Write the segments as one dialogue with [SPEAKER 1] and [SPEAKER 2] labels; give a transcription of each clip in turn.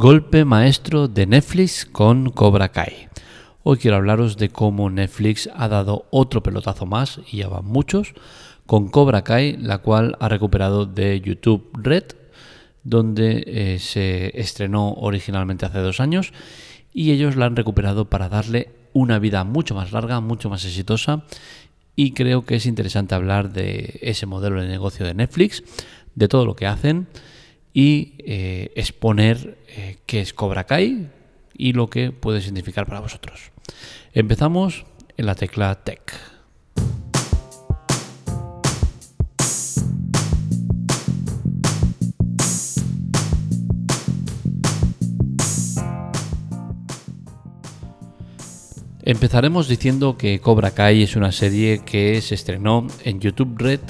[SPEAKER 1] Golpe maestro de Netflix con Cobra Kai. Hoy quiero hablaros de cómo Netflix ha dado otro pelotazo más, y ya van muchos, con Cobra Kai, la cual ha recuperado de YouTube Red, donde eh, se estrenó originalmente hace dos años, y ellos la han recuperado para darle una vida mucho más larga, mucho más exitosa, y creo que es interesante hablar de ese modelo de negocio de Netflix, de todo lo que hacen y eh, exponer eh, qué es Cobra Kai y lo que puede significar para vosotros. Empezamos en la tecla Tech. Empezaremos diciendo que Cobra Kai es una serie que se estrenó en YouTube Red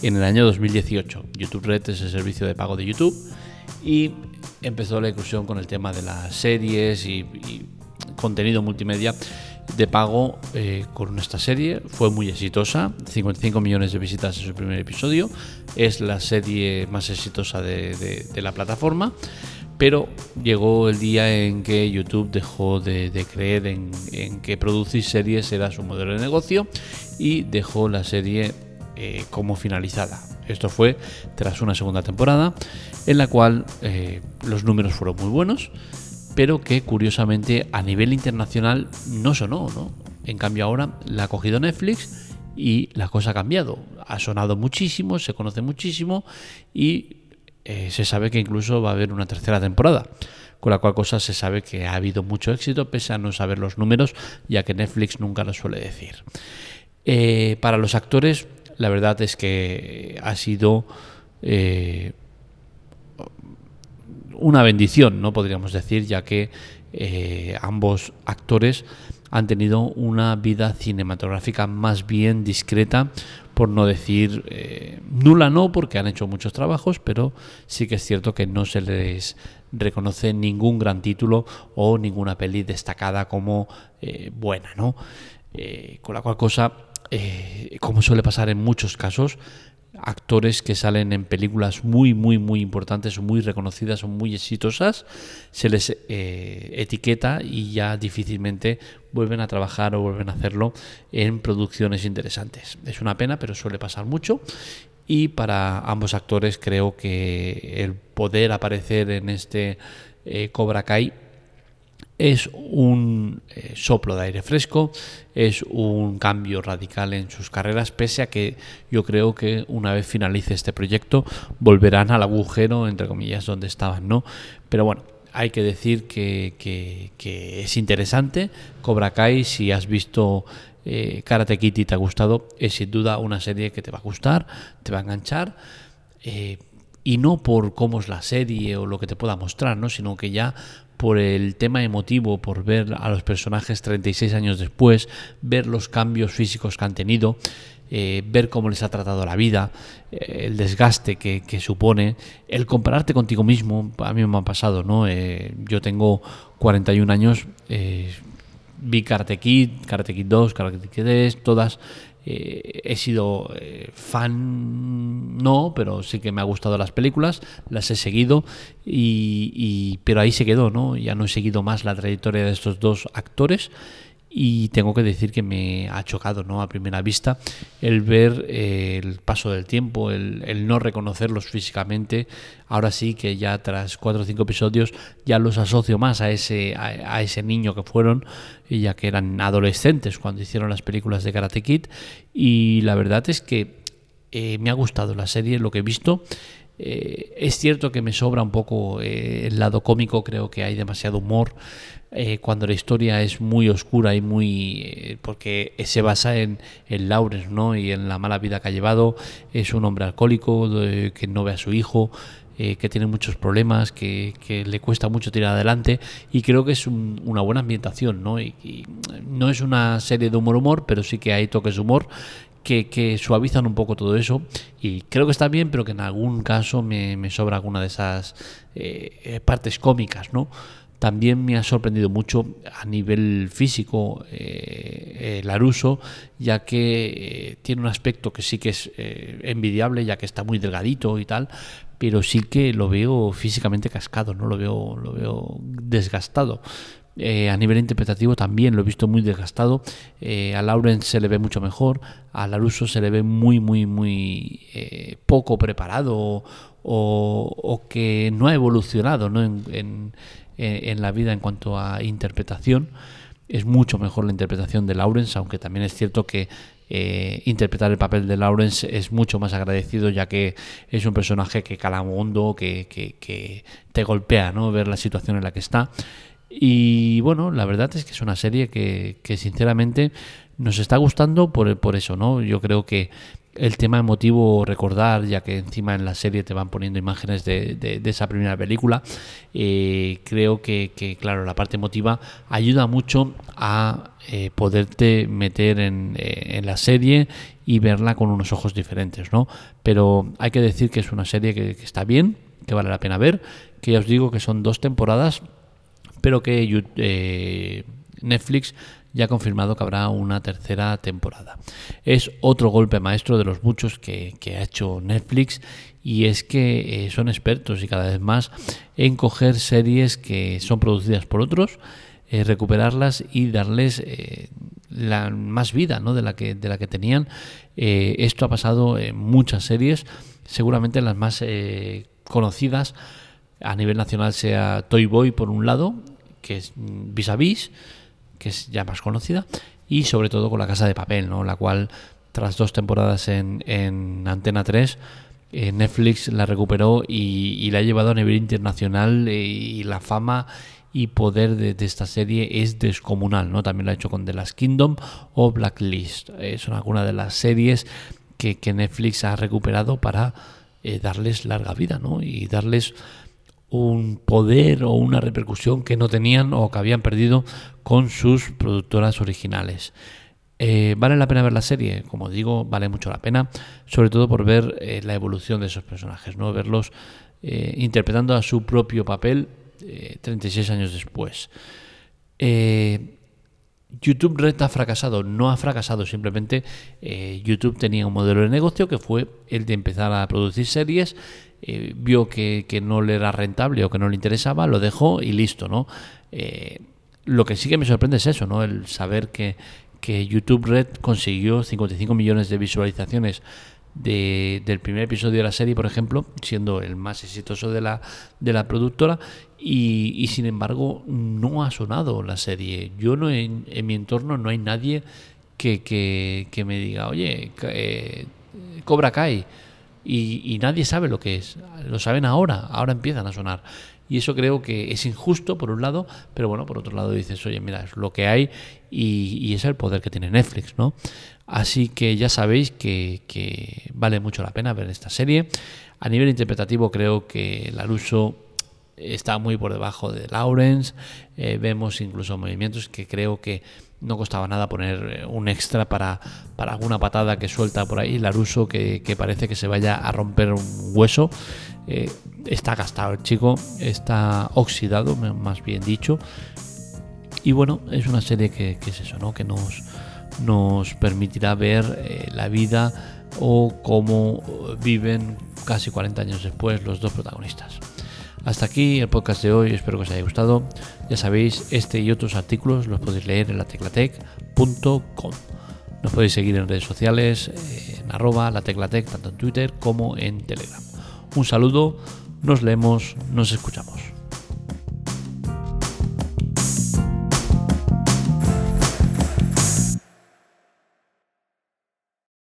[SPEAKER 1] en el año 2018. YouTube Red es el servicio de pago de YouTube y empezó la inclusión con el tema de las series y, contenido multimedia de pago eh, con esta serie. Fue muy exitosa, 55 millones de visitas en su primer episodio. Es la serie más exitosa de, la plataforma. Pero llegó el día en que YouTube dejó de, creer en, en, que producir series era su modelo de negocio y dejó la serie eh, como finalizada. Esto fue tras una segunda temporada en la cual eh, los números fueron muy buenos, pero que curiosamente a nivel internacional no sonó. En cambio ahora la ha cogido Netflix y la cosa ha cambiado. Ha sonado muchísimo, se conoce muchísimo y eh, se sabe que incluso va a haber una tercera temporada. Con la cual cosa se sabe que ha habido mucho éxito, pese a no saber los números, ya que Netflix nunca lo suele decir. para los actores, la verdad es que ha sido eh, una bendición, no podríamos decir, ya que eh, ambos actores han tenido una vida cinematográfica más bien discreta, por no decir eh, nula no, porque han hecho muchos trabajos, pero sí que es cierto que no se les reconoce ningún gran título o ninguna peli destacada como buena, ¿no? con la cual cosa eh, como suele pasar en muchos casos, actores que salen en películas muy, muy, muy importantes, muy reconocidas o muy exitosas, se les eh, etiqueta y ya difícilmente vuelven a trabajar o vuelven a hacerlo en producciones interesantes. Es una pena, pero suele pasar mucho. Y para ambos actores creo que el poder aparecer en este eh, Cobra Kai es un eh, soplo de aire fresco, es un cambio radical en sus carreras, pese a que yo creo que una vez finalice este proyecto volverán al agujero, entre comillas, donde estaban, ¿no? Pero bueno, hay que decir que, es interesante. Cobra Kai, si has visto eh, Karate Kid y te ha gustado, es sin duda una serie que te va a gustar, te va a enganchar. Eh, y no por cómo es la serie o lo que te pueda mostrar, ¿no? sino que ya por el tema emotivo, por ver a los personajes 36 años después, ver los cambios físicos que han tenido, eh, ver cómo les ha tratado la vida, eh, el desgaste que, supone, el compararte contigo mismo, a mí me ha pasado, ¿no? Eh, yo tengo 41 años, vi Karate Kid, Karate Kid 2, Karate Kid 3, todas eh, he sido eh, fan, no, pero sí que me ha gustado las películas, las he seguido, y, pero ahí se quedó, ¿no? Ya no he seguido más la trayectoria de estos dos actores y tengo que decir que me ha chocado ¿no? a primera vista el ver eh, el paso del tiempo, el, no reconocerlos físicamente. Ahora sí que ya tras cuatro o cinco episodios ya los asocio más a ese, a, ese niño que fueron, ya que eran adolescentes cuando hicieron las películas de Karate Kid. Y la verdad es que eh, me ha gustado la serie, lo que he visto. Eh, es cierto que me sobra un poco el lado cómico, creo que hay demasiado humor. Eh, cuando la historia es muy oscura y muy eh, porque se basa en, en, Lawrence ¿no? y en la mala vida que ha llevado es un hombre alcohólico que no ve a su hijo eh, que tiene muchos problemas que, que, le cuesta mucho tirar adelante y creo que es una buena ambientación ¿no? Y, no es una serie de humor humor pero sí que hay toques de humor que, suavizan un poco todo eso y creo que está bien pero que en algún caso me, sobra alguna de esas partes cómicas no también me ha sorprendido mucho a nivel físico eh, eh Laruso, ya que eh, tiene un aspecto que sí que es eh, envidiable, ya que está muy delgadito y tal, pero sí que lo veo físicamente cascado, ¿no? Lo veo, lo veo desgastado. Eh, a nivel interpretativo también lo he visto muy desgastado. Eh, a Lauren se le ve mucho mejor, a Laruso se le ve muy, muy, muy eh, poco preparado o, que no ha evolucionado En, la vida en cuanto a interpretación. Es mucho mejor la interpretación de Lawrence, aunque también es cierto que interpretar el papel de Lawrence es mucho más agradecido ya que es un personaje que cala hondo, que, que, te golpea, ¿no? Ver la situación en la que está. Y bueno, la verdad es que es una serie que, sinceramente nos está gustando por, por eso, ¿no? Yo creo que el tema emotivo recordar, ya que encima en la serie te van poniendo imágenes de, de, esa primera película, eh, creo que, claro, la parte emotiva ayuda mucho a eh, poderte meter en, eh, en, la serie y verla con unos ojos diferentes, ¿no? Pero hay que decir que es una serie que, que está bien, que vale la pena ver, que ya os digo que son dos temporadas pero que eh, Netflix ya ha confirmado que habrá una tercera temporada. Es otro golpe maestro de los muchos que, ha hecho Netflix y es que eh, son expertos y cada vez más en coger series que son producidas por otros, eh, recuperarlas y darles más vida ¿no? de, la que, de la que tenían. esto ha pasado en muchas series, seguramente las más conocidas a nivel nacional sea Toy Boy por un lado que es Vis a Vis, que es ya más conocida, y sobre todo con La Casa de Papel, ¿no? la cual tras dos temporadas en, en Antena 3, eh, Netflix la recuperó y, la ha llevado a nivel internacional eh, y la fama y poder de, esta serie es descomunal, ¿no? También lo ha hecho con The Last Kingdom o Blacklist. Eh, son algunas de las series que, Netflix ha recuperado para darles larga vida, ¿no? Y darles un poder o una repercusión que no tenían o que habían perdido con sus productoras originales. Eh, ¿Vale la pena ver la serie? Como digo, vale mucho la pena, sobre todo por ver eh, la evolución de esos personajes, ¿no? verlos eh, interpretando a su propio papel 36 años después. YouTube Red ha fracasado, no ha fracasado, simplemente YouTube tenía un modelo de negocio que fue el de empezar a producir series eh, vio que, no le era rentable o que no le interesaba, lo dejó y listo, ¿no? Eh, lo que sí que me sorprende es eso, ¿no? El saber que, que YouTube Red consiguió 55 millones de visualizaciones del primer episodio de la serie, por ejemplo, siendo el más exitoso de la, de la productora, y, sin embargo no ha sonado la serie. Yo no en, mi entorno no hay nadie que, que, me diga, oye, eh, Cobra Kai y, nadie sabe lo que es. Lo saben ahora, ahora empiezan a sonar. Y eso creo que es injusto, por un lado, pero bueno, por otro lado dices, oye, mira, es lo que hay y, es el poder que tiene Netflix, ¿no? Así que ya sabéis que, vale mucho la pena ver esta serie. A nivel interpretativo creo que Laruso está muy por debajo de Lawrence. Eh, vemos incluso movimientos que creo que no costaba nada poner eh, un extra para, para alguna patada que suelta por ahí. Laruso que, que parece que se vaya a romper un hueso. Eh, está gastado el chico, está oxidado, más bien dicho. Y bueno, es una serie que, es eso, ¿no? Que nos, nos permitirá ver la vida o cómo viven casi 40 años después los dos protagonistas. Hasta aquí el podcast de hoy, espero que os haya gustado. Ya sabéis, este y otros artículos los podéis leer en lateclatec.com. Nos podéis seguir en redes sociales, en arroba lateclatec, tanto en Twitter como en Telegram. Un saludo, nos leemos, nos escuchamos.